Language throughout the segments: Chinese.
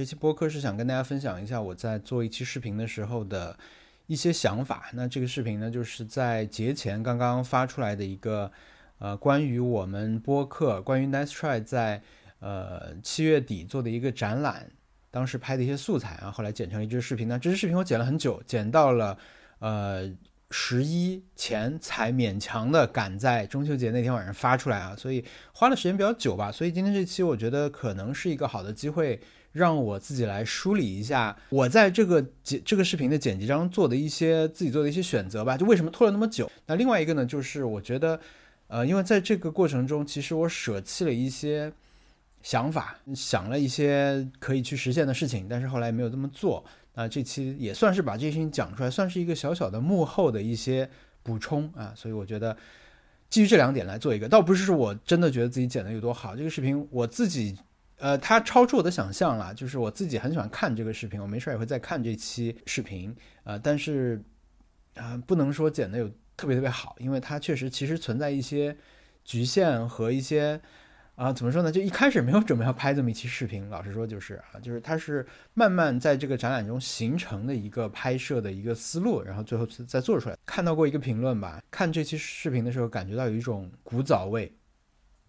这期播客是想跟大家分享一下我在做一期视频的时候的一些想法。那这个视频呢，就是在节前刚刚发出来的一个呃关于我们播客关于 Nice Try 在呃七月底做的一个展览，当时拍的一些素材啊，后来剪成了一支视频。那这支视频我剪了很久，剪到了呃。十一前才勉强的赶在中秋节那天晚上发出来啊，所以花的时间比较久吧。所以今天这期我觉得可能是一个好的机会，让我自己来梳理一下我在这个剪这个视频的剪辑当中做的一些自己做的一些选择吧。就为什么拖了那么久？那另外一个呢，就是我觉得，呃，因为在这个过程中，其实我舍弃了一些想法，想了一些可以去实现的事情，但是后来没有这么做。那，这期也算是把这些事情讲出来，算是一个小小的幕后的一些补充啊，所以我觉得基于这两点来做一个，倒不是说我真的觉得自己剪的有多好，这个视频我自己，呃，它超出我的想象了，就是我自己很喜欢看这个视频，我没事也会再看这期视频，呃，但是啊，不能说剪的有特别特别好，因为它确实其实存在一些局限和一些。啊，怎么说呢？就一开始没有准备要拍这么一期视频，老实说就是啊，就是它是慢慢在这个展览中形成的一个拍摄的一个思路，然后最后再做出来。看到过一个评论吧，看这期视频的时候感觉到有一种古早味，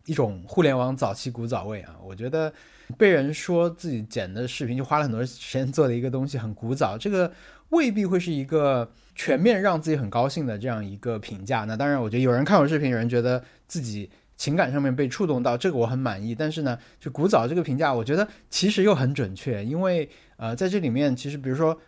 一种互联网早期古早味啊。我觉得被人说自己剪的视频就花了很多时间做的一个东西很古早，这个未必会是一个全面让自己很高兴的这样一个评价。那当然，我觉得有人看我视频，有人觉得自己。情感上面被触动到，这个我很满意。但是呢，就古早这个评价，我觉得其实又很准确，因为呃，在这里面其实比如说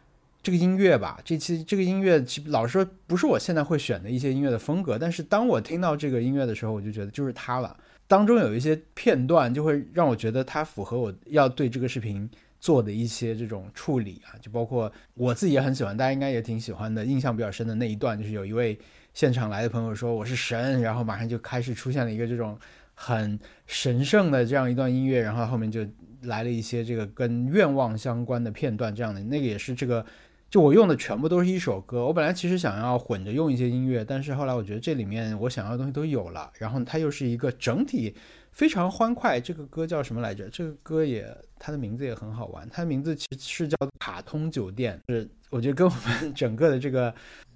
这个音乐吧，这期这个音乐，其实老实说不是我现在会选的一些音乐的风格。但是当我听到这个音乐的时候，我就觉得就是它了。当中有一些片段就会让我觉得它符合我要对这个视频做的一些这种处理啊，就包括我自己也很喜欢，大家应该也挺喜欢的，印象比较深的那一段，就是有一位。现场来的朋友说我是神，然后马上就开始出现了一个这种很神圣的这样一段音乐，然后后面就来了一些这个跟愿望相关的片段，这样的那个也是这个，就我用的全部都是一首歌。我本来其实想要混着用一些音乐，但是后来我觉得这里面我想要的东西都有了，然后它又是一个整体非常欢快。这个歌叫什么来着？这个歌也它的名字也很好玩，它的名字其实是叫《卡通酒店》，是我觉得跟我们 整个的这个。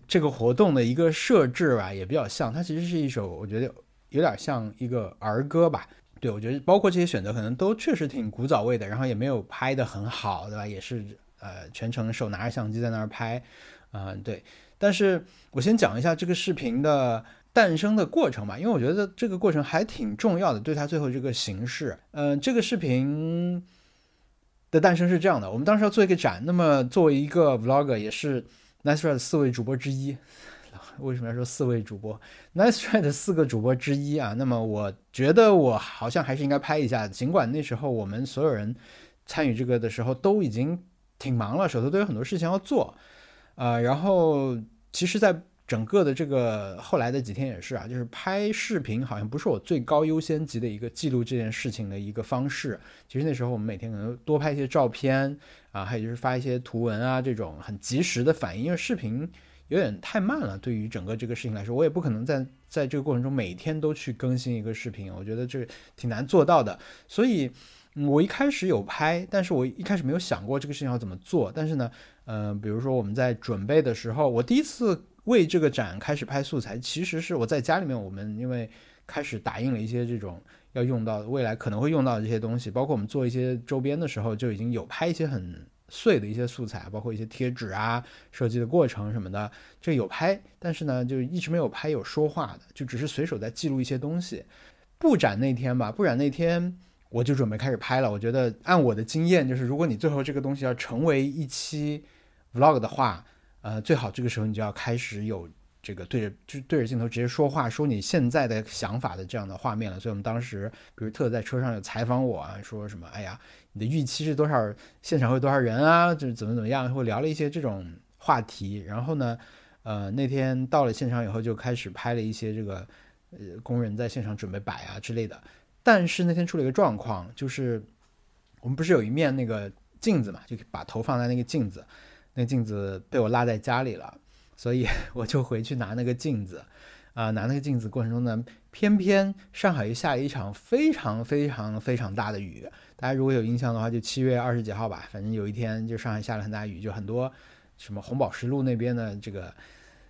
这个活动的一个设置吧，也比较像，它其实是一首，我觉得有点像一个儿歌吧。对我觉得，包括这些选择，可能都确实挺古早味的，然后也没有拍的很好，对吧？也是呃，全程手拿着相机在那儿拍，嗯，对。但是我先讲一下这个视频的诞生的过程吧，因为我觉得这个过程还挺重要的，对它最后这个形式。嗯，这个视频的诞生是这样的，我们当时要做一个展，那么作为一个 vlog 也是。Nice Try 的四位主播之一，为什么要说四位主播？Nice Try 的四个主播之一啊，那么我觉得我好像还是应该拍一下，尽管那时候我们所有人参与这个的时候都已经挺忙了，手头都有很多事情要做，呃，然后其实，在整个的这个后来的几天也是啊，就是拍视频好像不是我最高优先级的一个记录这件事情的一个方式。其实那时候我们每天可能多拍一些照片啊，还有就是发一些图文啊，这种很及时的反应。因为视频有点太慢了，对于整个这个事情来说，我也不可能在在这个过程中每天都去更新一个视频，我觉得这挺难做到的。所以，我一开始有拍，但是我一开始没有想过这个事情要怎么做。但是呢，嗯，比如说我们在准备的时候，我第一次。为这个展开始拍素材，其实是我在家里面，我们因为开始打印了一些这种要用到未来可能会用到的这些东西，包括我们做一些周边的时候，就已经有拍一些很碎的一些素材，包括一些贴纸啊、设计的过程什么的，这有拍，但是呢，就一直没有拍有说话的，就只是随手在记录一些东西。布展那天吧，布展那天我就准备开始拍了。我觉得按我的经验，就是如果你最后这个东西要成为一期 vlog 的话。呃，最好这个时候你就要开始有这个对着就对着镜头直接说话，说你现在的想法的这样的画面了。所以我们当时，比如特在车上有采访我啊，说什么，哎呀，你的预期是多少？现场会多少人啊？就是怎么怎么样，会聊了一些这种话题。然后呢，呃，那天到了现场以后，就开始拍了一些这个呃工人在现场准备摆啊之类的。但是那天出了一个状况，就是我们不是有一面那个镜子嘛，就把头放在那个镜子。那镜子被我落在家里了，所以 我就回去拿那个镜子，啊，拿那个镜子过程中呢，偏偏上海又下了一场非常非常非常大的雨。大家如果有印象的话，就七月二十几号吧，反正有一天就上海下了很大雨，就很多什么红宝石路那边的这个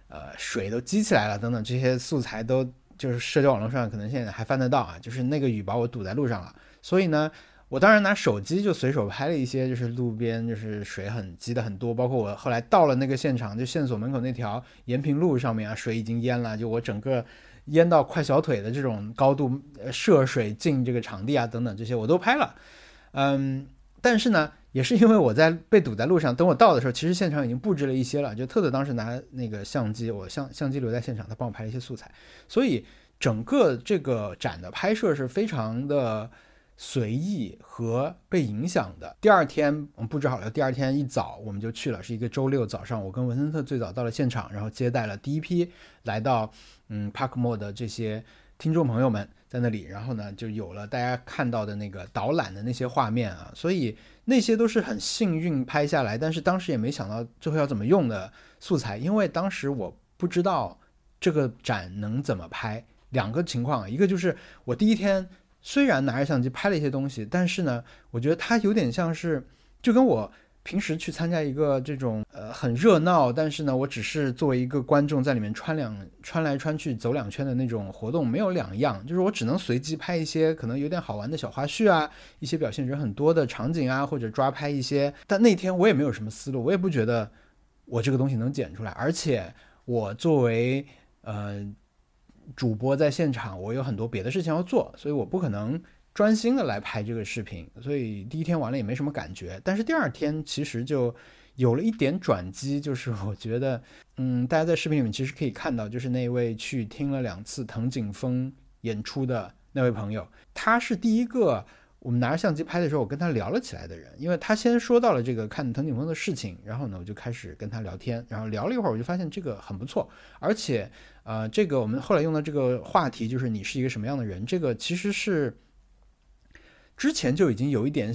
呃水都积起来了等等，这些素材都就是社交网络上可能现在还翻得到啊，就是那个雨把我堵在路上了，所以呢。我当然拿手机就随手拍了一些，就是路边就是水很积的很多，包括我后来到了那个现场，就线索门口那条延平路上面啊，水已经淹了，就我整个淹到快小腿的这种高度，涉水进这个场地啊等等这些我都拍了。嗯，但是呢，也是因为我在被堵在路上，等我到的时候，其实现场已经布置了一些了，就特特当时拿那个相机，我相相机留在现场，他帮我拍了一些素材，所以整个这个展的拍摄是非常的。随意和被影响的。第二天我们布置好了，第二天一早我们就去了，是一个周六早上。我跟文森特最早到了现场，然后接待了第一批来到嗯 Park Mall 的这些听众朋友们在那里，然后呢就有了大家看到的那个导览的那些画面啊，所以那些都是很幸运拍下来，但是当时也没想到最后要怎么用的素材，因为当时我不知道这个展能怎么拍。两个情况，一个就是我第一天。虽然拿着相机拍了一些东西，但是呢，我觉得它有点像是，就跟我平时去参加一个这种呃很热闹，但是呢，我只是作为一个观众在里面穿两穿来穿去走两圈的那种活动没有两样，就是我只能随机拍一些可能有点好玩的小花絮啊，一些表现人很多的场景啊，或者抓拍一些。但那天我也没有什么思路，我也不觉得我这个东西能剪出来，而且我作为呃。主播在现场，我有很多别的事情要做，所以我不可能专心的来拍这个视频。所以第一天完了也没什么感觉，但是第二天其实就有了一点转机，就是我觉得，嗯，大家在视频里面其实可以看到，就是那位去听了两次藤井风演出的那位朋友，他是第一个。我们拿着相机拍的时候，我跟他聊了起来的人，因为他先说到了这个看藤井风的事情，然后呢，我就开始跟他聊天，然后聊了一会儿，我就发现这个很不错，而且，呃，这个我们后来用的这个话题就是你是一个什么样的人，这个其实是之前就已经有一点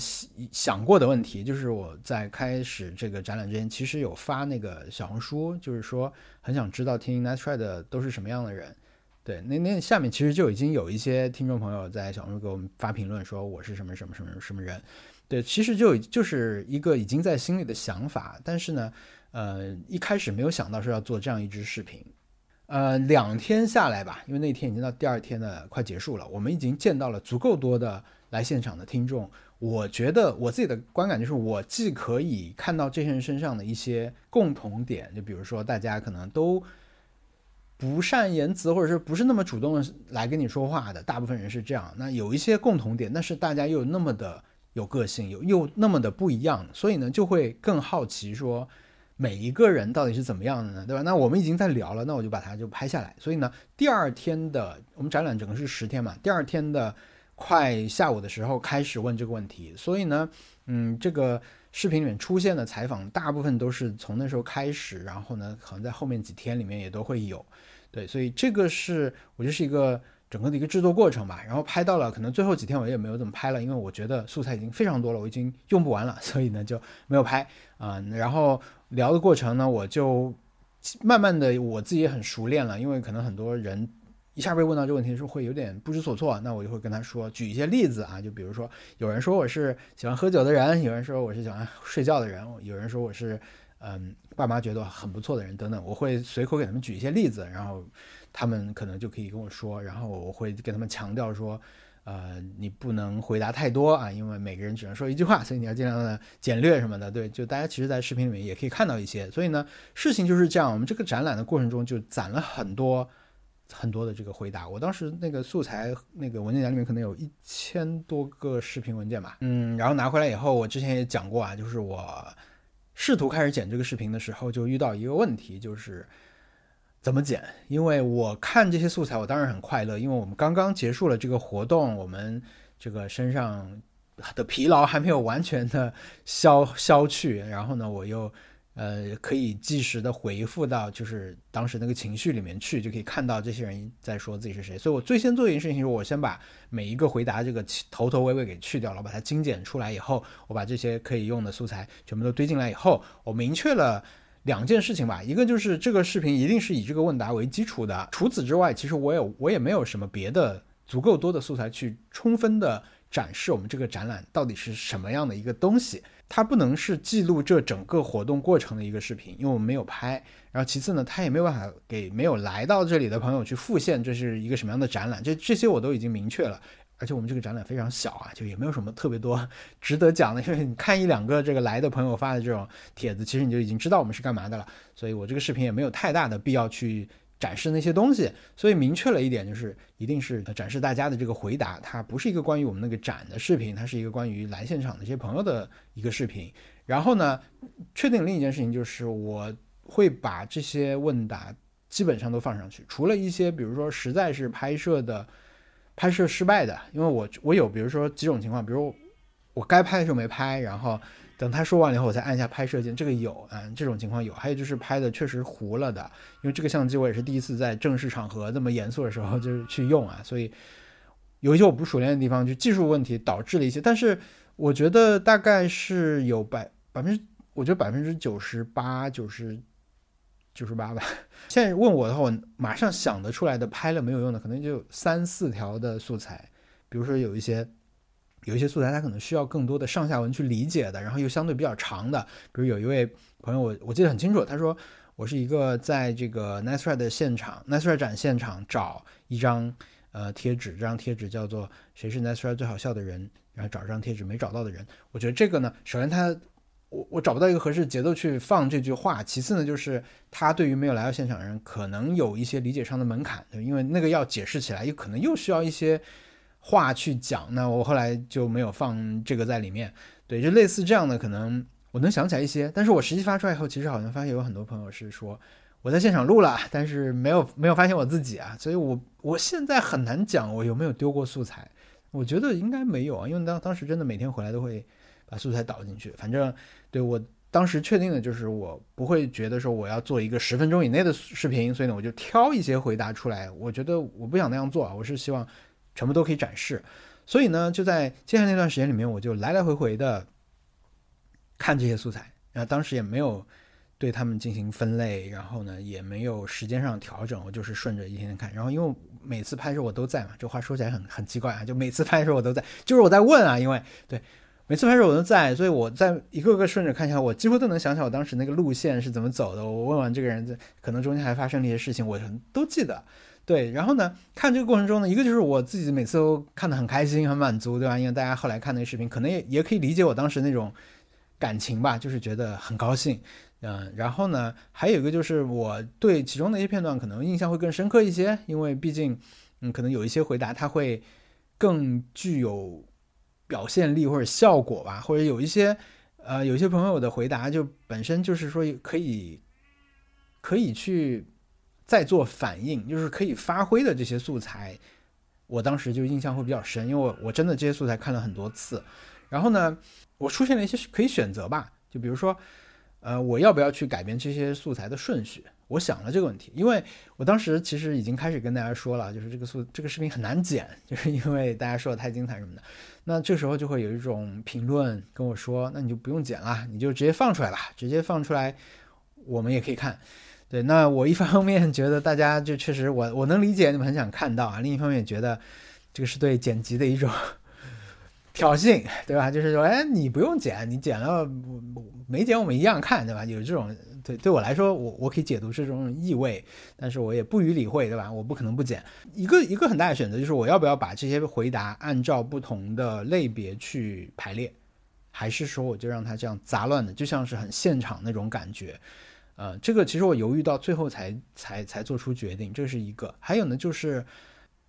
想过的问题，就是我在开始这个展览之前，其实有发那个小红书，就是说很想知道听 Nice Try 的都是什么样的人。对，那那下面其实就已经有一些听众朋友在小红书给我们发评论，说我是什么什么什么什么人。对，其实就就是一个已经在心里的想法，但是呢，呃，一开始没有想到说要做这样一支视频。呃，两天下来吧，因为那天已经到第二天的快结束了，我们已经见到了足够多的来现场的听众。我觉得我自己的观感就是，我既可以看到这些人身上的一些共同点，就比如说大家可能都。不善言辞，或者是不是那么主动来跟你说话的，大部分人是这样。那有一些共同点，但是大家又那么的有个性，又又那么的不一样，所以呢，就会更好奇说每一个人到底是怎么样的呢？对吧？那我们已经在聊了，那我就把它就拍下来。所以呢，第二天的我们展览整个是十天嘛，第二天的快下午的时候开始问这个问题。所以呢，嗯，这个视频里面出现的采访大部分都是从那时候开始，然后呢，可能在后面几天里面也都会有。对，所以这个是我觉得是一个整个的一个制作过程吧。然后拍到了，可能最后几天我也没有怎么拍了，因为我觉得素材已经非常多了，我已经用不完了，所以呢就没有拍啊。然后聊的过程呢，我就慢慢的我自己也很熟练了，因为可能很多人一下被问到这个问题的时候会有点不知所措，那我就会跟他说举一些例子啊，就比如说有人说我是喜欢喝酒的人，有人说我是喜欢睡觉的人，有人说我是。嗯，爸妈觉得很不错的人等等，我会随口给他们举一些例子，然后他们可能就可以跟我说，然后我会跟他们强调说，呃，你不能回答太多啊，因为每个人只能说一句话，所以你要尽量的简略什么的。对，就大家其实，在视频里面也可以看到一些。所以呢，事情就是这样。我们这个展览的过程中就攒了很多很多的这个回答。我当时那个素材那个文件夹里面可能有一千多个视频文件吧，嗯，然后拿回来以后，我之前也讲过啊，就是我。试图开始剪这个视频的时候，就遇到一个问题，就是怎么剪。因为我看这些素材，我当然很快乐，因为我们刚刚结束了这个活动，我们这个身上的疲劳还没有完全的消消去，然后呢，我又。呃，可以及时的回复到就是当时那个情绪里面去，就可以看到这些人在说自己是谁。所以我最先做一件事情，是我先把每一个回答这个头头尾尾给去掉了，把它精简出来以后，我把这些可以用的素材全部都堆进来以后，我明确了两件事情吧，一个就是这个视频一定是以这个问答为基础的，除此之外，其实我也我也没有什么别的足够多的素材去充分的展示我们这个展览到底是什么样的一个东西。它不能是记录这整个活动过程的一个视频，因为我们没有拍。然后其次呢，它也没有办法给没有来到这里的朋友去复现这是一个什么样的展览。这这些我都已经明确了。而且我们这个展览非常小啊，就也没有什么特别多值得讲的。因为你看一两个这个来的朋友发的这种帖子，其实你就已经知道我们是干嘛的了。所以我这个视频也没有太大的必要去展示那些东西。所以明确了一点，就是一定是展示大家的这个回答，它不是一个关于我们那个展的视频，它是一个关于来现场的这些朋友的一个视频。然后呢，确定另一件事情就是我会把这些问答基本上都放上去，除了一些比如说实在是拍摄的。拍摄失败的，因为我我有，比如说几种情况，比如我该拍的时候没拍，然后等他说完了以后我再按下拍摄键，这个有啊，这种情况有。还有就是拍的确实糊了的，因为这个相机我也是第一次在正式场合这么严肃的时候 就是去用啊，所以有一些我不熟练的地方，就技术问题导致了一些。但是我觉得大概是有百百分之，我觉得百分之九十八九十。九十八吧。现在问我的话，我马上想得出来的拍了没有用的，可能就三四条的素材。比如说有一些有一些素材，它可能需要更多的上下文去理解的，然后又相对比较长的。比如有一位朋友，我我记得很清楚，他说我是一个在这个 n i c e r a 的现场 n i c e r a 展现场找一张呃贴纸，这张贴纸叫做谁是 n i c e r a 最好笑的人，然后找这张贴纸没找到的人。我觉得这个呢，首先他。我我找不到一个合适节奏去放这句话。其次呢，就是他对于没有来到现场的人，可能有一些理解上的门槛，因为那个要解释起来，又可能又需要一些话去讲。那我后来就没有放这个在里面。对，就类似这样的，可能我能想起来一些。但是我实际发出来以后，其实好像发现有很多朋友是说我在现场录了，但是没有没有发现我自己啊。所以我我现在很难讲我有没有丢过素材。我觉得应该没有啊，因为当当时真的每天回来都会。把素材导进去，反正对我当时确定的就是我不会觉得说我要做一个十分钟以内的视频，所以呢我就挑一些回答出来。我觉得我不想那样做啊，我是希望全部都可以展示。所以呢就在接下来那段时间里面，我就来来回回的看这些素材，然后当时也没有对他们进行分类，然后呢也没有时间上调整，我就是顺着一天天看。然后因为每次拍摄我都在嘛，这话说起来很很奇怪啊，就每次拍摄我都在，就是我在问啊，因为对。每次拍摄我都在，所以我在一个个顺着看一下，我几乎都能想起来我当时那个路线是怎么走的。我问完这个人，可能中间还发生了一些事情，我都记得。对，然后呢，看这个过程中呢，一个就是我自己每次都看得很开心、很满足，对吧？因为大家后来看那个视频，可能也也可以理解我当时那种感情吧，就是觉得很高兴。嗯，然后呢，还有一个就是我对其中的一些片段可能印象会更深刻一些，因为毕竟，嗯，可能有一些回答它会更具有。表现力或者效果吧，或者有一些，呃，有些朋友的回答就本身就是说可以，可以去在做反应，就是可以发挥的这些素材，我当时就印象会比较深，因为我我真的这些素材看了很多次，然后呢，我出现了一些可以选择吧，就比如说，呃，我要不要去改变这些素材的顺序？我想了这个问题，因为我当时其实已经开始跟大家说了，就是这个素这个视频很难剪，就是因为大家说的太精彩什么的。那这时候就会有一种评论跟我说：“那你就不用剪了，你就直接放出来吧，直接放出来，我们也可以看。”对，那我一方面觉得大家就确实我我能理解你们很想看到啊，另一方面觉得这个是对剪辑的一种挑衅，对吧？就是说，哎，你不用剪，你剪了没剪我们一样看，对吧？有这种。对，对我来说，我我可以解读是这种意味，但是我也不予理会，对吧？我不可能不剪。一个一个很大的选择就是我要不要把这些回答按照不同的类别去排列，还是说我就让它这样杂乱的，就像是很现场那种感觉。呃，这个其实我犹豫到最后才才才做出决定，这是一个。还有呢，就是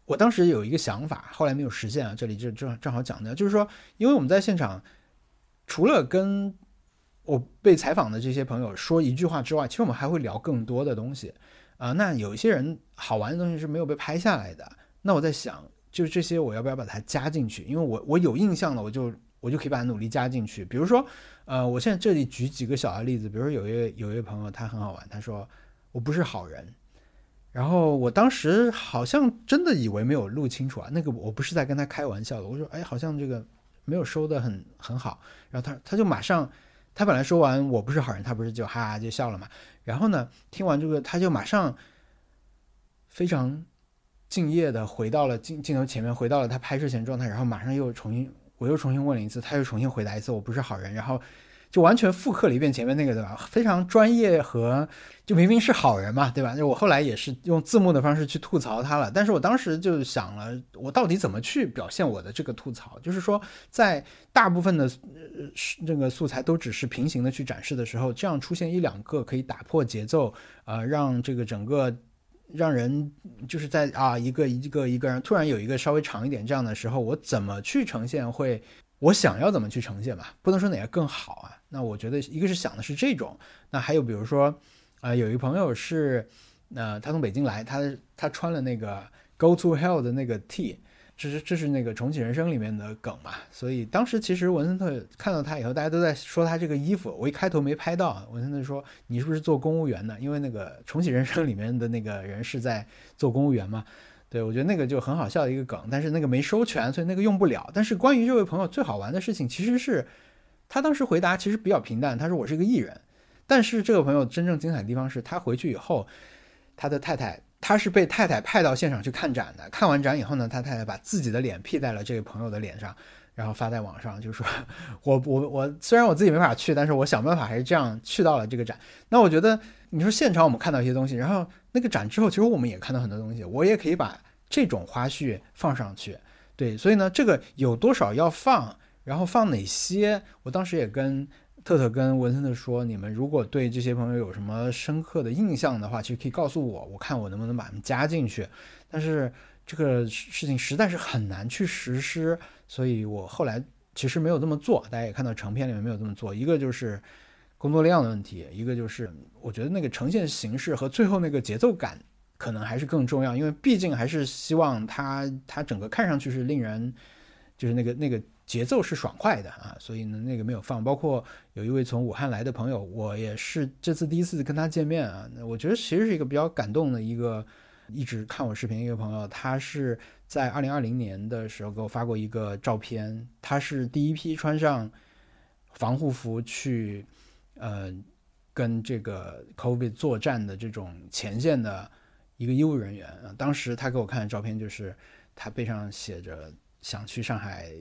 我当时有一个想法，后来没有实现啊。这里就正正好讲的，就是说，因为我们在现场除了跟我被采访的这些朋友说一句话之外，其实我们还会聊更多的东西，啊，那有一些人好玩的东西是没有被拍下来的。那我在想，就是这些我要不要把它加进去？因为我我有印象了，我就我就可以把它努力加进去。比如说，呃，我现在这里举几个小的例子，比如说有一位有一位朋友他很好玩，他说我不是好人，然后我当时好像真的以为没有录清楚啊，那个我不是在跟他开玩笑的，我说哎，好像这个没有收的很很好，然后他他就马上。他本来说完我不是好人，他不是就哈哈就笑了嘛？然后呢，听完这个，他就马上非常敬业的回到了镜镜头前面，回到了他拍摄前状态，然后马上又重新，我又重新问了一次，他又重新回答一次，我不是好人，然后。就完全复刻了一遍前面那个，对吧？非常专业和就明明是好人嘛，对吧？就我后来也是用字幕的方式去吐槽他了，但是我当时就想了，我到底怎么去表现我的这个吐槽？就是说，在大部分的这个素材都只是平行的去展示的时候，这样出现一两个可以打破节奏，呃，让这个整个让人就是在啊一个一个一个人突然有一个稍微长一点这样的时候，我怎么去呈现会？我想要怎么去呈现吧，不能说哪个更好啊。那我觉得一个是想的是这种，那还有比如说，呃，有一个朋友是，呃，他从北京来，他他穿了那个 Go to Hell 的那个 T，这是这是那个重启人生里面的梗嘛。所以当时其实文森特看到他以后，大家都在说他这个衣服，我一开头没拍到，文森特说你是不是做公务员的？因为那个重启人生里面的那个人是在做公务员嘛。对，我觉得那个就很好笑的一个梗，但是那个没收全，所以那个用不了。但是关于这位朋友最好玩的事情，其实是他当时回答其实比较平淡，他说我是一个艺人。但是这个朋友真正精彩的地方是他回去以后，他的太太他是被太太派到现场去看展的。看完展以后呢，他太太把自己的脸 P 在了这位朋友的脸上，然后发在网上，就说我我我虽然我自己没法去，但是我想办法还是这样去到了这个展。那我觉得你说现场我们看到一些东西，然后。那个展之后，其实我们也看到很多东西，我也可以把这种花絮放上去，对，所以呢，这个有多少要放，然后放哪些，我当时也跟特特跟文森特说，你们如果对这些朋友有什么深刻的印象的话，其实可以告诉我，我看我能不能把他们加进去。但是这个事情实在是很难去实施，所以我后来其实没有这么做。大家也看到成片里面没有这么做，一个就是。工作量的问题，一个就是我觉得那个呈现形式和最后那个节奏感可能还是更重要，因为毕竟还是希望它它整个看上去是令人就是那个那个节奏是爽快的啊，所以呢那个没有放。包括有一位从武汉来的朋友，我也是这次第一次跟他见面啊，我觉得其实是一个比较感动的一个一直看我视频一个朋友，他是在二零二零年的时候给我发过一个照片，他是第一批穿上防护服去。呃，跟这个 COVID 作战的这种前线的一个医务人员啊，当时他给我看的照片就是他背上写着想去上海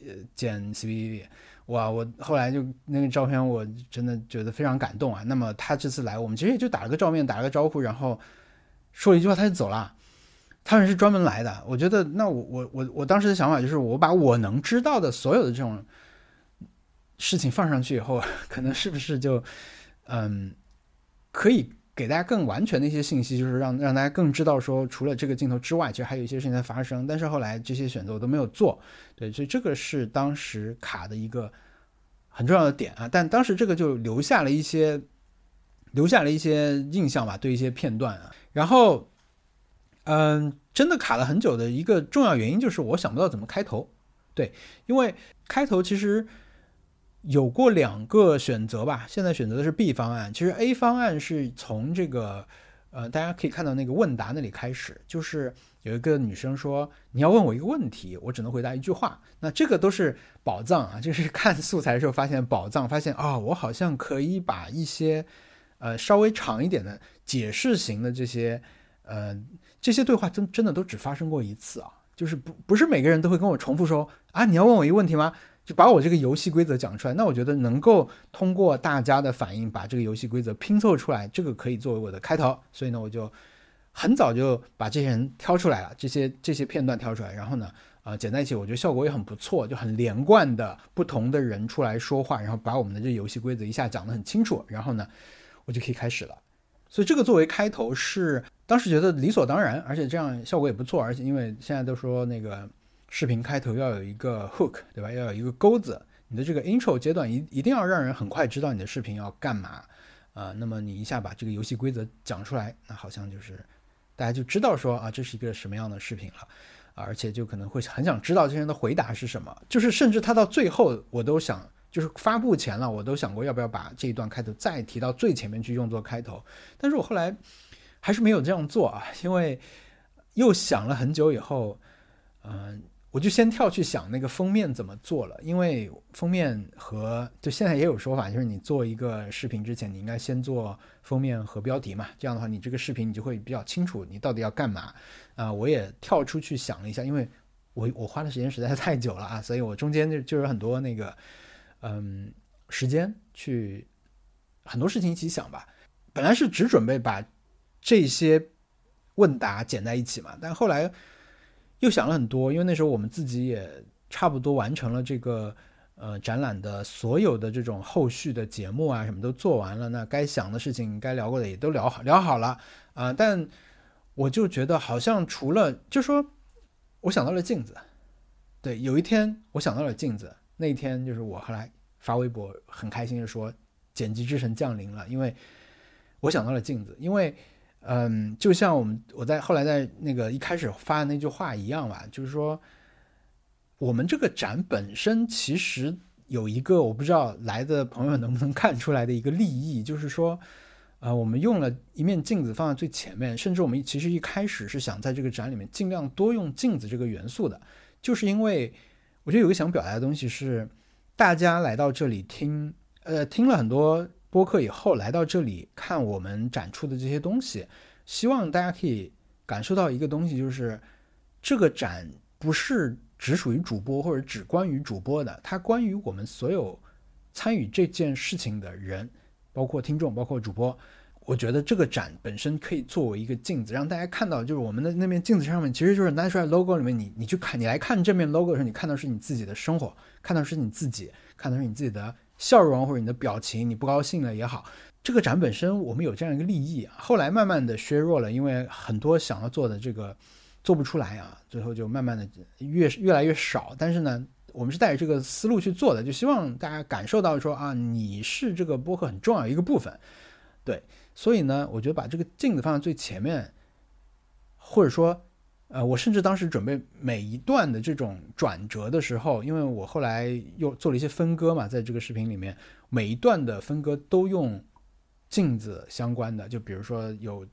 呃见 CBD，哇！我后来就那个照片，我真的觉得非常感动啊。那么他这次来，我们其实也就打了个照面，打了个招呼，然后说了一句话，他就走了。他们是专门来的，我觉得那我我我我当时的想法就是，我把我能知道的所有的这种。事情放上去以后，可能是不是就，嗯，可以给大家更完全的一些信息，就是让让大家更知道说，除了这个镜头之外，其实还有一些事情在发生。但是后来这些选择我都没有做，对，所以这个是当时卡的一个很重要的点啊。但当时这个就留下了一些，留下了一些印象吧，对一些片段啊。然后，嗯，真的卡了很久的一个重要原因就是我想不到怎么开头，对，因为开头其实。有过两个选择吧，现在选择的是 B 方案。其实 A 方案是从这个，呃，大家可以看到那个问答那里开始，就是有一个女生说：“你要问我一个问题，我只能回答一句话。”那这个都是宝藏啊，就是看素材的时候发现宝藏，发现啊，我好像可以把一些，呃，稍微长一点的解释型的这些，呃，这些对话真真的都只发生过一次啊，就是不不是每个人都会跟我重复说啊，你要问我一个问题吗？就把我这个游戏规则讲出来，那我觉得能够通过大家的反应把这个游戏规则拼凑出来，这个可以作为我的开头。所以呢，我就很早就把这些人挑出来了，这 些这些片段挑出来，然后呢，呃，剪在一起，我觉得效果也很不错，就很连贯的不同的人出来说话，然后把我们的这游戏规则一下讲得很清楚，然后呢，我就可以开始了。所以这个作为开头是当时觉得理所当然，而且这样效果也不错，而且因为现在都说那个。视频开头要有一个 hook，对吧？要有一个钩子。你的这个 intro 阶段一一定要让人很快知道你的视频要干嘛啊。那么你一下把这个游戏规则讲出来，那好像就是大家就知道说啊，这是一个什么样的视频了，而且就可能会很想知道这些人的回答是什么。就是甚至他到最后，我都想，就是发布前了，我都想过要不要把这一段开头再提到最前面去用作开头。但是我后来还是没有这样做啊，因为又想了很久以后，嗯。我就先跳去想那个封面怎么做了，因为封面和就现在也有说法，就是你做一个视频之前，你应该先做封面和标题嘛，这样的话你这个视频你就会比较清楚你到底要干嘛啊。我也跳出去想了一下，因为我我花的时间实在是太久了啊，所以我中间就就有很多那个嗯时间去很多事情一起想吧。本来是只准备把这些问答剪在一起嘛，但后来。又想了很多，因为那时候我们自己也差不多完成了这个呃展览的所有的这种后续的节目啊，什么都做完了。那该想的事情、该聊过的也都聊好聊好了啊。但我就觉得好像除了，就说我想到了镜子，对，有一天我想到了镜子，那一天就是我后来发微博很开心的说剪辑之神降临了，因为我想到了镜子，因为。嗯，就像我们我在后来在那个一开始发的那句话一样吧，就是说，我们这个展本身其实有一个我不知道来的朋友能不能看出来的一个利益，就是说，呃，我们用了一面镜子放在最前面，甚至我们其实一开始是想在这个展里面尽量多用镜子这个元素的，就是因为我觉得有个想表达的东西是，大家来到这里听，呃，听了很多。播客以后来到这里看我们展出的这些东西，希望大家可以感受到一个东西，就是这个展不是只属于主播或者只关于主播的，它关于我们所有参与这件事情的人，包括听众，包括主播。我觉得这个展本身可以作为一个镜子，让大家看到，就是我们的那面镜子上面，其实就是 Natural Logo 里面，你你去看，你来看这面 Logo 的时候，你看到是你自己的生活，看到是你自己，看到是你自己的。笑容或者你的表情，你不高兴了也好，这个展本身我们有这样一个利益啊。后来慢慢的削弱了，因为很多想要做的这个做不出来啊，最后就慢慢的越越来越少。但是呢，我们是带着这个思路去做的，就希望大家感受到说啊，你是这个播客很重要一个部分。对，所以呢，我觉得把这个镜子放在最前面，或者说。呃，我甚至当时准备每一段的这种转折的时候，因为我后来又做了一些分割嘛，在这个视频里面，每一段的分割都用镜子相关的，就比如说有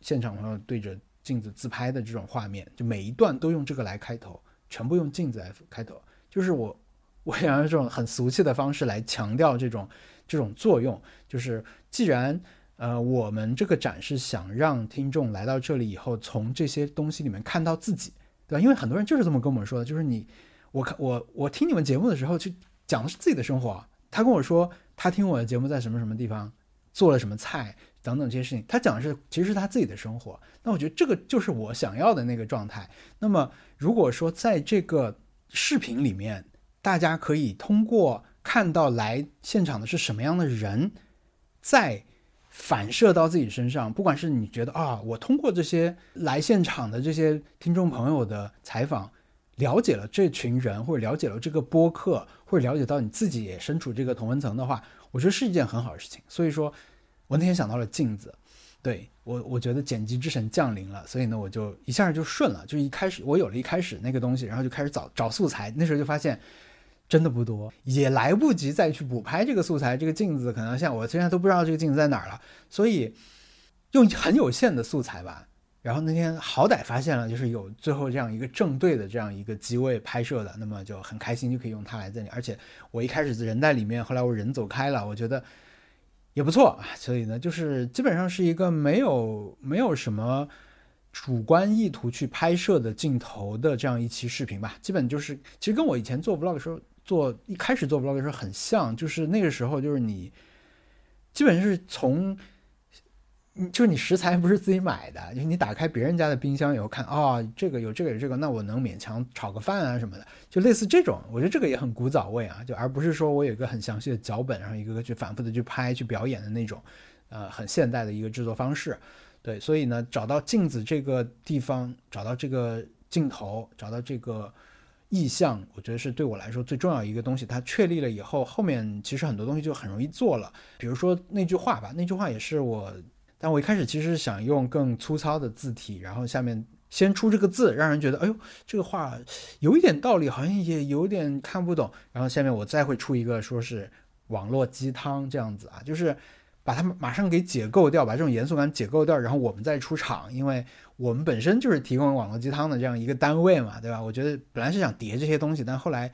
现场朋友对着镜子自拍的这种画面，就每一段都用这个来开头，全部用镜子来开头，就是我我想用这种很俗气的方式来强调这种这种作用，就是既然。呃，我们这个展是想让听众来到这里以后，从这些东西里面看到自己，对吧？因为很多人就是这么跟我们说的，就是你，我看我我听你们节目的时候，去讲的是自己的生活。他跟我说，他听我的节目在什么什么地方做了什么菜等等这些事情，他讲的是其实是他自己的生活。那我觉得这个就是我想要的那个状态。那么如果说在这个视频里面，大家可以通过看到来现场的是什么样的人，在反射到自己身上，不管是你觉得啊，我通过这些来现场的这些听众朋友的采访，了解了这群人，或者了解了这个播客，或者了解到你自己也身处这个同温层的话，我觉得是一件很好的事情。所以说，我那天想到了镜子，对我，我觉得剪辑之神降临了，所以呢，我就一下就顺了，就一开始我有了一开始那个东西，然后就开始找找素材，那时候就发现。真的不多，也来不及再去补拍这个素材。这个镜子可能像我现在都不知道这个镜子在哪儿了，所以用很有限的素材吧。然后那天好歹发现了，就是有最后这样一个正对的这样一个机位拍摄的，那么就很开心，就可以用它来这里。而且我一开始人在里面，后来我人走开了，我觉得也不错啊。所以呢，就是基本上是一个没有没有什么主观意图去拍摄的镜头的这样一期视频吧。基本就是其实跟我以前做 vlog 的时候。做一开始做 vlog 的时候很像，就是那个时候就是你基本是从，就是你食材不是自己买的，就是你打开别人家的冰箱以后看，哦，这个有这个有这个，那我能勉强炒个饭啊什么的，就类似这种，我觉得这个也很古早味啊，就而不是说我有一个很详细的脚本，然后一个个去反复的去拍去表演的那种，呃，很现代的一个制作方式。对，所以呢，找到镜子这个地方，找到这个镜头，找到这个。意向，我觉得是对我来说最重要一个东西。它确立了以后，后面其实很多东西就很容易做了。比如说那句话吧，那句话也是我，但我一开始其实想用更粗糙的字体，然后下面先出这个字，让人觉得，哎呦，这个话有一点道理，好像也有点看不懂。然后下面我再会出一个说是网络鸡汤这样子啊，就是把它马上给解构掉，把这种严肃感解构掉，然后我们再出场，因为我们本身就是提供网络鸡汤的这样一个单位嘛，对吧？我觉得本来是想叠这些东西，但后来，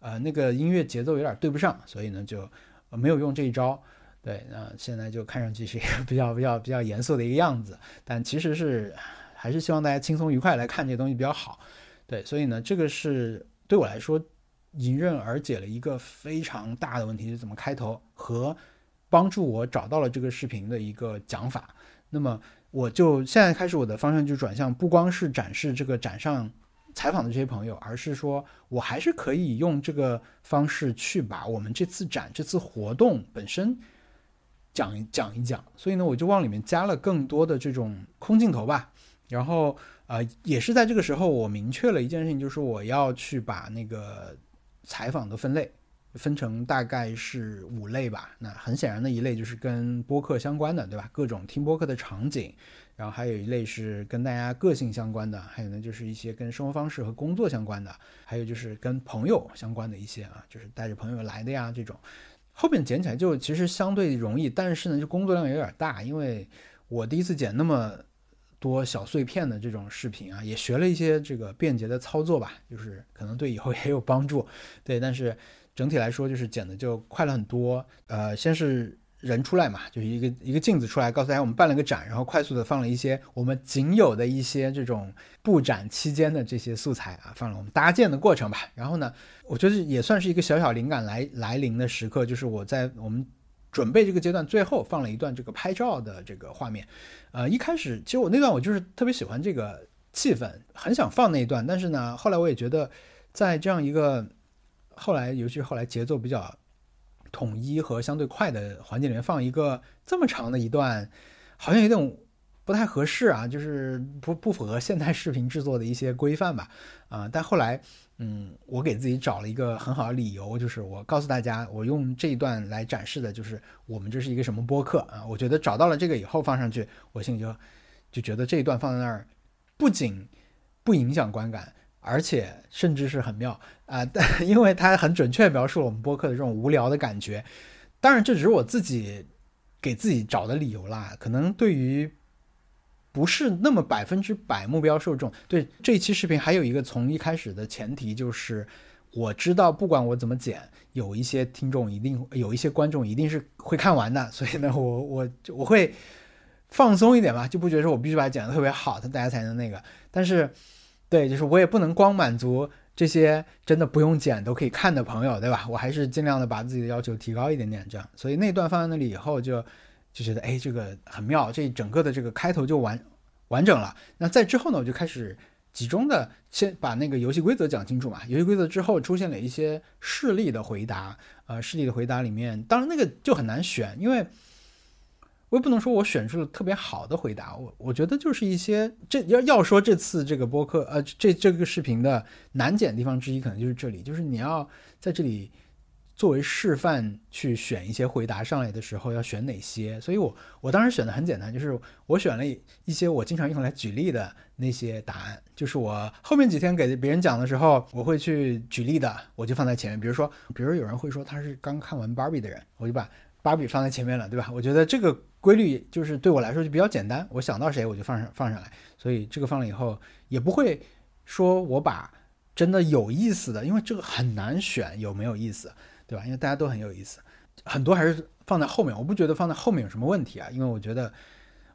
呃，那个音乐节奏有点对不上，所以呢就没有用这一招。对，那现在就看上去是一个比较比较比较严肃的一个样子，但其实是还是希望大家轻松愉快来看这些东西比较好。对，所以呢，这个是对我来说迎刃而解了一个非常大的问题，是怎么开头和。帮助我找到了这个视频的一个讲法，那么我就现在开始我的方向就转向，不光是展示这个展上采访的这些朋友，而是说我还是可以用这个方式去把我们这次展、这次活动本身讲讲一讲。所以呢，我就往里面加了更多的这种空镜头吧。然后呃，也是在这个时候，我明确了一件事情，就是我要去把那个采访的分类。分成大概是五类吧。那很显然的一类就是跟播客相关的，对吧？各种听播客的场景。然后还有一类是跟大家个性相关的，还有呢就是一些跟生活方式和工作相关的，还有就是跟朋友相关的一些啊，就是带着朋友来的呀这种。后面剪起来就其实相对容易，但是呢就工作量有点大，因为我第一次剪那么多小碎片的这种视频啊，也学了一些这个便捷的操作吧，就是可能对以后也有帮助。对，但是。整体来说，就是剪的就快了很多。呃，先是人出来嘛，就是一个一个镜子出来，告诉大家我们办了个展，然后快速的放了一些我们仅有的一些这种布展期间的这些素材啊，放了我们搭建的过程吧。然后呢，我觉得也算是一个小小灵感来来临的时刻，就是我在我们准备这个阶段最后放了一段这个拍照的这个画面。呃，一开始其实我那段我就是特别喜欢这个气氛，很想放那一段，但是呢，后来我也觉得在这样一个。后来，尤其是后来节奏比较统一和相对快的环境里面放一个这么长的一段，好像有点不太合适啊，就是不不符合现代视频制作的一些规范吧。啊，但后来，嗯，我给自己找了一个很好的理由，就是我告诉大家，我用这一段来展示的就是我们这是一个什么播客啊。我觉得找到了这个以后放上去，我心里就就觉得这一段放在那儿，不仅不影响观感。而且甚至是很妙啊，但 因为它很准确描述了我们播客的这种无聊的感觉。当然，这只是我自己给自己找的理由啦。可能对于不是那么百分之百目标受众，对这一期视频还有一个从一开始的前提就是，我知道不管我怎么剪，有一些听众一定有一些观众一定是会看完的。所以呢，我我我会放松一点吧，就不觉得说我必须把它剪得特别好，他大家才能那个。但是。对，就是我也不能光满足这些真的不用剪都可以看的朋友，对吧？我还是尽量的把自己的要求提高一点点，这样。所以那段放在那里以后，就就觉得哎，这个很妙，这整个的这个开头就完完整了。那在之后呢，我就开始集中的先把那个游戏规则讲清楚嘛。游戏规则之后出现了一些事例的回答，呃，事例的回答里面，当然那个就很难选，因为。我也不能说我选出了特别好的回答，我我觉得就是一些这要要说这次这个播客呃这这个视频的难剪地方之一，可能就是这里，就是你要在这里作为示范去选一些回答上来的时候要选哪些，所以我我当时选的很简单，就是我选了一些我经常用来举例的那些答案，就是我后面几天给别人讲的时候，我会去举例的，我就放在前面，比如说，比如说有人会说他是刚看完芭比的人，我就把芭比放在前面了，对吧？我觉得这个。规律就是对我来说就比较简单，我想到谁我就放上放上来，所以这个放了以后也不会说我把真的有意思的，因为这个很难选有没有意思，对吧？因为大家都很有意思，很多还是放在后面，我不觉得放在后面有什么问题啊，因为我觉得。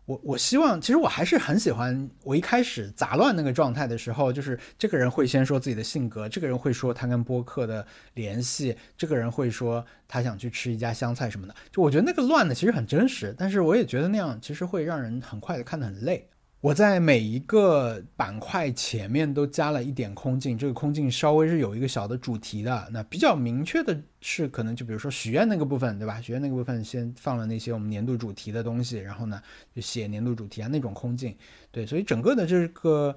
我我希望，其实我还是很喜欢我一开始杂乱那个状态的时候，就是这个人会先说自己的性格，这个人会说他跟播客的联系，这个人会说他想去吃一家湘菜什么的，就我觉得那个乱的其实很真实，但是我也觉得那样其实会让人很快的看得很累。我在每一个板块前面都加了一点空镜，这个空镜稍微是有一个小的主题的。那比较明确的是，可能就比如说许愿那个部分，对吧？许愿那个部分先放了那些我们年度主题的东西，然后呢就写年度主题啊那种空镜。对，所以整个的这个，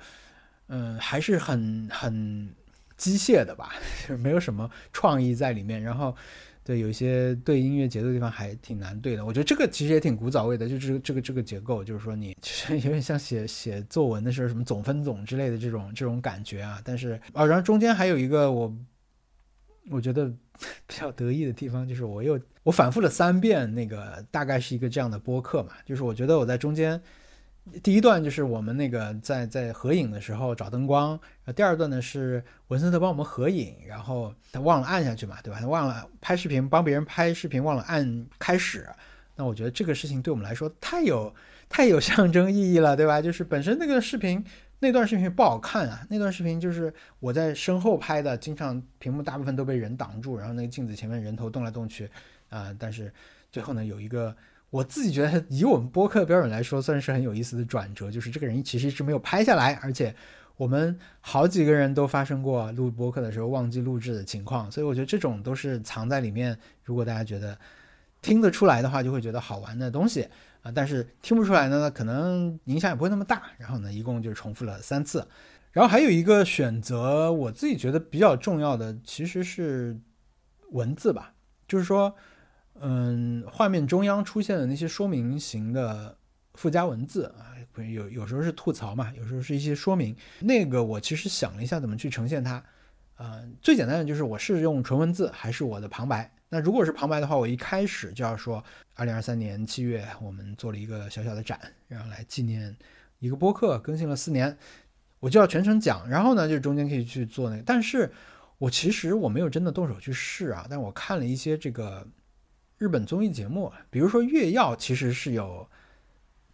嗯，还是很很机械的吧，就 没有什么创意在里面。然后。对，有一些对音乐节奏的地方还挺难对的。我觉得这个其实也挺古早味的，就是这个这个结构，就是说你其实有点像写写作文的时候什么总分总之类的这种这种感觉啊。但是啊，然后中间还有一个我我觉得 比较得意的地方就是我又我反复了三遍那个大概是一个这样的播客嘛，就是我觉得我在中间第一段就是我们那个在在合影的时候找灯光，第二段呢是文森特帮我们合影，然后他忘了按下去嘛，对吧？他忘了拍视频帮别人拍视频忘了按开始，那我觉得这个事情对我们来说太有太有象征意义了，对吧？就是本身那个视频。那段视频不好看啊！那段视频就是我在身后拍的，经常屏幕大部分都被人挡住，然后那个镜子前面人头动来动去，啊！但是最后呢，有一个我自己觉得以我们播客标准来说，算是很有意思的转折，就是这个人其实一直没有拍下来，而且我们好几个人都发生过录播客的时候忘记录制的情况，所以我觉得这种都是藏在里面。如果大家觉得听得出来的话，就会觉得好玩的东西。啊，但是听不出来呢，可能影响也不会那么大。然后呢，一共就重复了三次。然后还有一个选择，我自己觉得比较重要的其实是文字吧，就是说，嗯，画面中央出现的那些说明型的附加文字啊，有有时候是吐槽嘛，有时候是一些说明。那个我其实想了一下怎么去呈现它，啊，最简单的就是我是用纯文字还是我的旁白。那如果是旁白的话，我一开始就要说，二零二三年七月，我们做了一个小小的展，然后来纪念一个播客更新了四年，我就要全程讲。然后呢，就中间可以去做那个。但是我其实我没有真的动手去试啊，但我看了一些这个日本综艺节目，比如说《月曜》，其实是有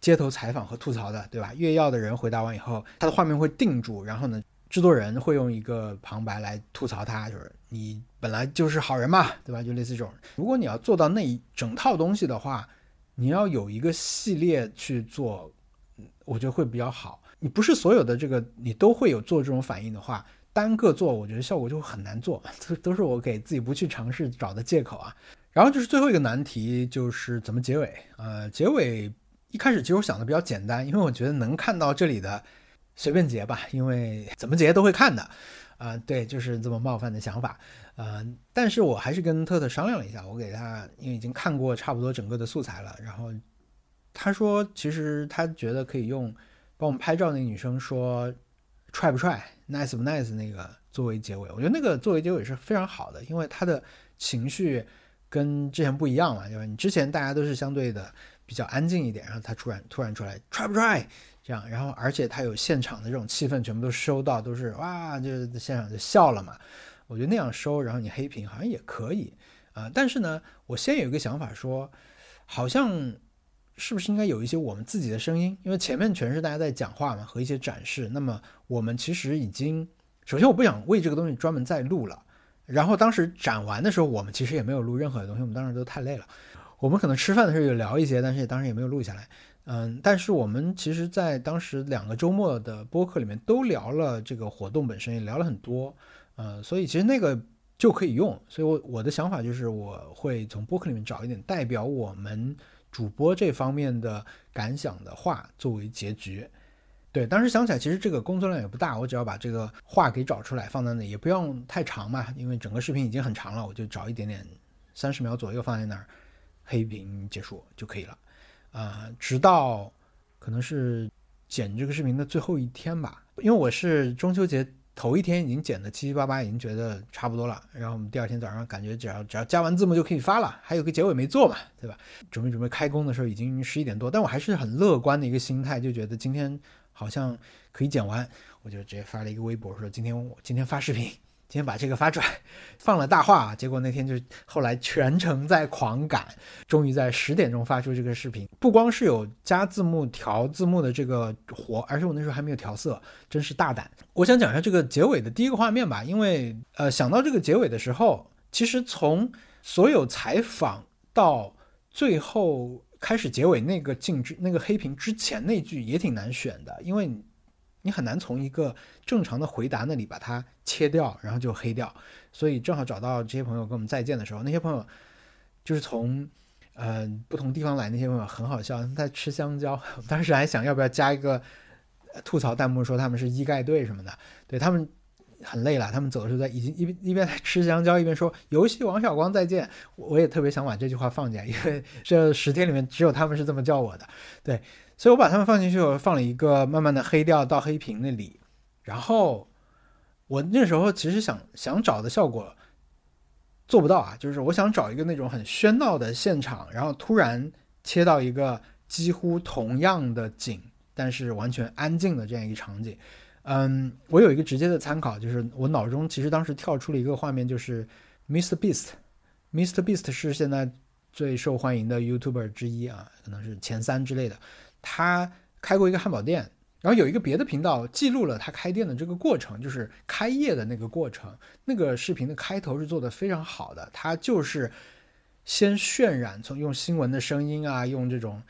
街头采访和吐槽的，对吧？《月曜》的人回答完以后，他的画面会定住，然后呢？制作人会用一个旁白来吐槽他，就是你本来就是好人嘛，对吧？就类似这种。如果你要做到那一整套东西的话，你要有一个系列去做，我觉得会比较好。你不是所有的这个你都会有做这种反应的话，单个做，我觉得效果就很难做。都都是我给自己不去尝试找的借口啊。然后就是最后一个难题，就是怎么结尾。呃，结尾一开始其实我想的比较简单，因为我觉得能看到这里的。随便截吧，因为怎么截都会看的，啊，对，就是这么冒犯的想法，呃，但是我还是跟特特商量了一下，我给他，因为已经看过差不多整个的素材了，然后他说，其实他觉得可以用帮我们拍照那个女生说帅不帅，nice 不 nice 那个作为结尾，我觉得那个作为结尾是非常好的，因为他的情绪跟之前不一样嘛，对吧？你之前大家都是相对的比较安静一点，然后他突然突然出来帅不帅？这样，然后而且他有现场的这种气氛，全部都收到，都是哇，就是现场就笑了嘛。我觉得那样收，然后你黑屏好像也可以啊。但是呢，我先有一个想法说，好像是不是应该有一些我们自己的声音？因为前面全是大家在讲话嘛，和一些展示。那么我们其实已经，首先我不想为这个东西专门再录了。然后当时展完的时候，我们其实也没有录任何的东西，我们当时都太累了。我们可能吃饭的时候有聊一些，但是当时也没有录下来。嗯，但是我们其实，在当时两个周末的播客里面都聊了这个活动本身，也聊了很多，呃，所以其实那个就可以用。所以，我我的想法就是，我会从播客里面找一点代表我们主播这方面的感想的话作为结局。对，当时想起来，其实这个工作量也不大，我只要把这个话给找出来放在那，也不用太长嘛，因为整个视频已经很长了，我就找一点点，三十秒左右放在那儿，黑屏结束就可以了。啊，直到可能是剪这个视频的最后一天吧，因为我是中秋节头一天已经剪的七七八八，已经觉得差不多了。然后我们第二天早上感觉只要只要加完字幕就可以发了，还有个结尾没做嘛，对吧？准备准备开工的时候已经十一点多，但我还是很乐观的一个心态，就觉得今天好像可以剪完，我就直接发了一个微博说今天我今天发视频。今天把这个发出来，放了大话，结果那天就后来全程在狂赶，终于在十点钟发出这个视频。不光是有加字幕、调字幕的这个活，而且我那时候还没有调色，真是大胆。我想讲一下这个结尾的第一个画面吧，因为呃，想到这个结尾的时候，其实从所有采访到最后开始结尾那个静止那个黑屏之前那句也挺难选的，因为。你很难从一个正常的回答那里把它切掉，然后就黑掉。所以正好找到这些朋友跟我们再见的时候，那些朋友就是从呃不同地方来，那些朋友很好笑，在吃香蕉。当时还想要不要加一个吐槽弹幕，说他们是一盖队什么的。对他们很累了，他们走的时候在已经一边一边在吃香蕉，一边说“游戏王小光再见”。我也特别想把这句话放进来，因为这十天里面只有他们是这么叫我的。对。所以我把他们放进去，我放了一个慢慢的黑掉到黑屏那里，然后我那时候其实想想找的效果，做不到啊，就是我想找一个那种很喧闹的现场，然后突然切到一个几乎同样的景，但是完全安静的这样一个场景。嗯，我有一个直接的参考，就是我脑中其实当时跳出了一个画面，就是 Mr. Beast。Mr. Beast 是现在最受欢迎的 YouTuber 之一啊，可能是前三之类的。他开过一个汉堡店。然后有一个别的频道记录了他开店的这个过程，就是开业的那个过程。那个视频的开头是做的非常好的，他就是先渲染，从用新闻的声音啊，用这种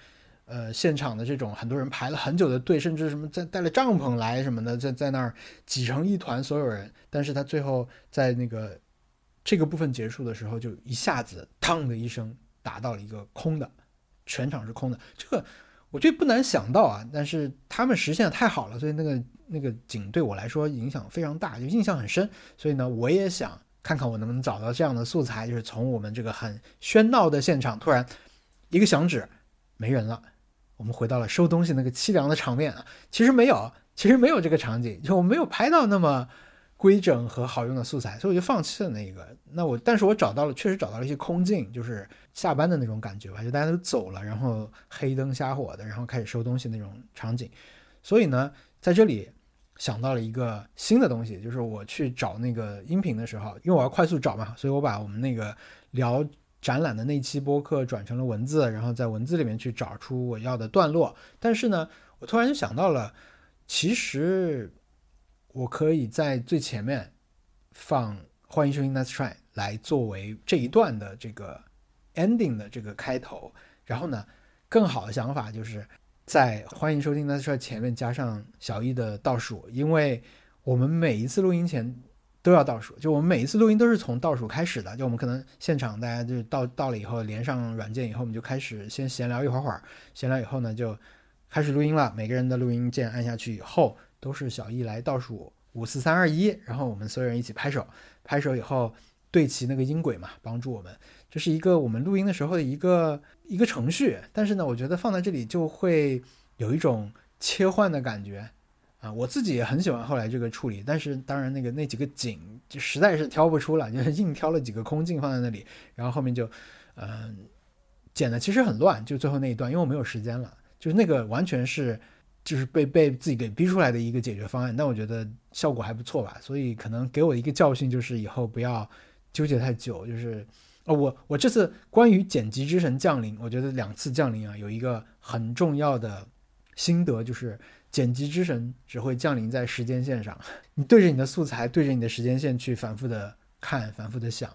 呃现场的这种很多人排了很久的队，甚至什么在带了帐篷来什么的，在在那儿挤成一团所有人。但是他最后在那个这个部分结束的时候，就一下子嘡的一声打到了一个空的，全场是空的。这个。我觉得不难想到啊，但是他们实现的太好了，所以那个那个景对我来说影响非常大，就印象很深。所以呢，我也想看看我能不能找到这样的素材，就是从我们这个很喧闹的现场，突然一个响指，没人了，我们回到了收东西那个凄凉的场面啊。其实没有，其实没有这个场景，就我没有拍到那么。规整和好用的素材，所以我就放弃了那个。那我，但是我找到了，确实找到了一些空镜，就是下班的那种感觉吧，就大家都走了，然后黑灯瞎火的，然后开始收东西那种场景。所以呢，在这里想到了一个新的东西，就是我去找那个音频的时候，因为我要快速找嘛，所以我把我们那个聊展览的那期播客转成了文字，然后在文字里面去找出我要的段落。但是呢，我突然就想到了，其实。我可以在最前面放“欢迎收听 Let's Try” 来作为这一段的这个 ending 的这个开头，然后呢，更好的想法就是在“欢迎收听 Let's Try” 前面加上小易的倒数，因为我们每一次录音前都要倒数，就我们每一次录音都是从倒数开始的，就我们可能现场大家就到到了以后连上软件以后，我们就开始先闲聊一会儿会儿，闲聊以后呢就开始录音了，每个人的录音键按下去以后。都是小易来倒数五四三二一，然后我们所有人一起拍手，拍手以后对齐那个音轨嘛，帮助我们。这是一个我们录音的时候的一个一个程序，但是呢，我觉得放在这里就会有一种切换的感觉我自己也很喜欢后来这个处理，但是当然那个那几个景就实在是挑不出了，就是硬挑了几个空镜放在那里，然后后面就嗯剪的其实很乱，就最后那一段，因为我没有时间了，就是那个完全是。就是被被自己给逼出来的一个解决方案，但我觉得效果还不错吧，所以可能给我一个教训就是以后不要纠结太久。就是，哦，我我这次关于剪辑之神降临，我觉得两次降临啊，有一个很重要的心得就是，剪辑之神只会降临在时间线上，你对着你的素材，对着你的时间线去反复的看，反复的想，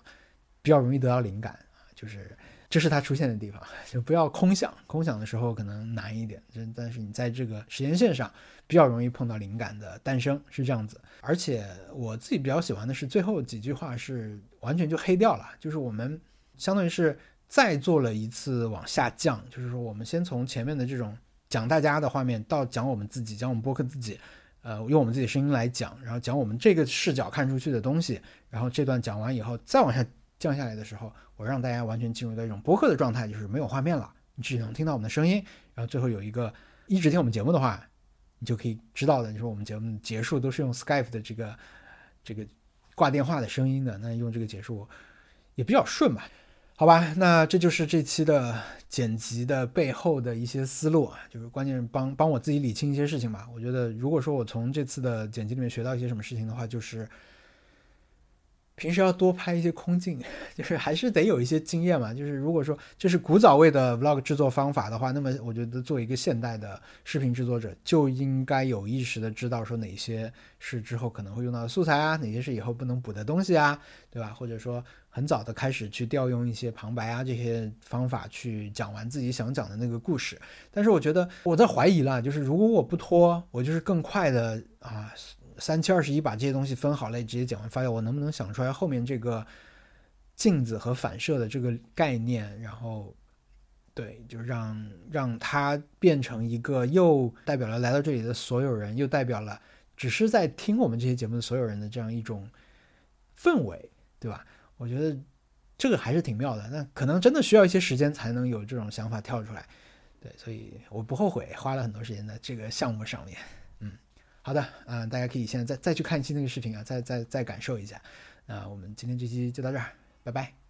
比较容易得到灵感啊，就是。这是它出现的地方，就不要空想。空想的时候可能难一点，但是你在这个时间线上比较容易碰到灵感的诞生，是这样子。而且我自己比较喜欢的是最后几句话是完全就黑掉了，就是我们相当于是再做了一次往下降，就是说我们先从前面的这种讲大家的画面到讲我们自己，讲我们播客自己，呃，用我们自己声音来讲，然后讲我们这个视角看出去的东西，然后这段讲完以后再往下。降下来的时候，我让大家完全进入到一种播客的状态，就是没有画面了，你只能听到我们的声音。然后最后有一个一直听我们节目的话，你就可以知道的，你说我们节目结束都是用 Skype 的这个这个挂电话的声音的，那用这个结束也比较顺吧？好吧，那这就是这期的剪辑的背后的一些思路啊，就是关键是帮帮我自己理清一些事情吧。我觉得如果说我从这次的剪辑里面学到一些什么事情的话，就是。平时要多拍一些空镜，就是还是得有一些经验嘛。就是如果说这是古早味的 vlog 制作方法的话，那么我觉得作为一个现代的视频制作者，就应该有意识的知道说哪些是之后可能会用到的素材啊，哪些是以后不能补的东西啊，对吧？或者说很早的开始去调用一些旁白啊这些方法去讲完自己想讲的那个故事。但是我觉得我在怀疑了，就是如果我不拖，我就是更快的啊。三七二十一把这些东西分好类，直接讲完发现我能不能想出来后面这个镜子和反射的这个概念？然后，对，就让让它变成一个又代表了来到这里的所有人，又代表了只是在听我们这些节目的所有人的这样一种氛围，对吧？我觉得这个还是挺妙的。那可能真的需要一些时间才能有这种想法跳出来。对，所以我不后悔花了很多时间在这个项目上面。好的，嗯，大家可以现在再再去看一期那个视频啊，再再再感受一下。那我们今天这期就到这儿，拜拜。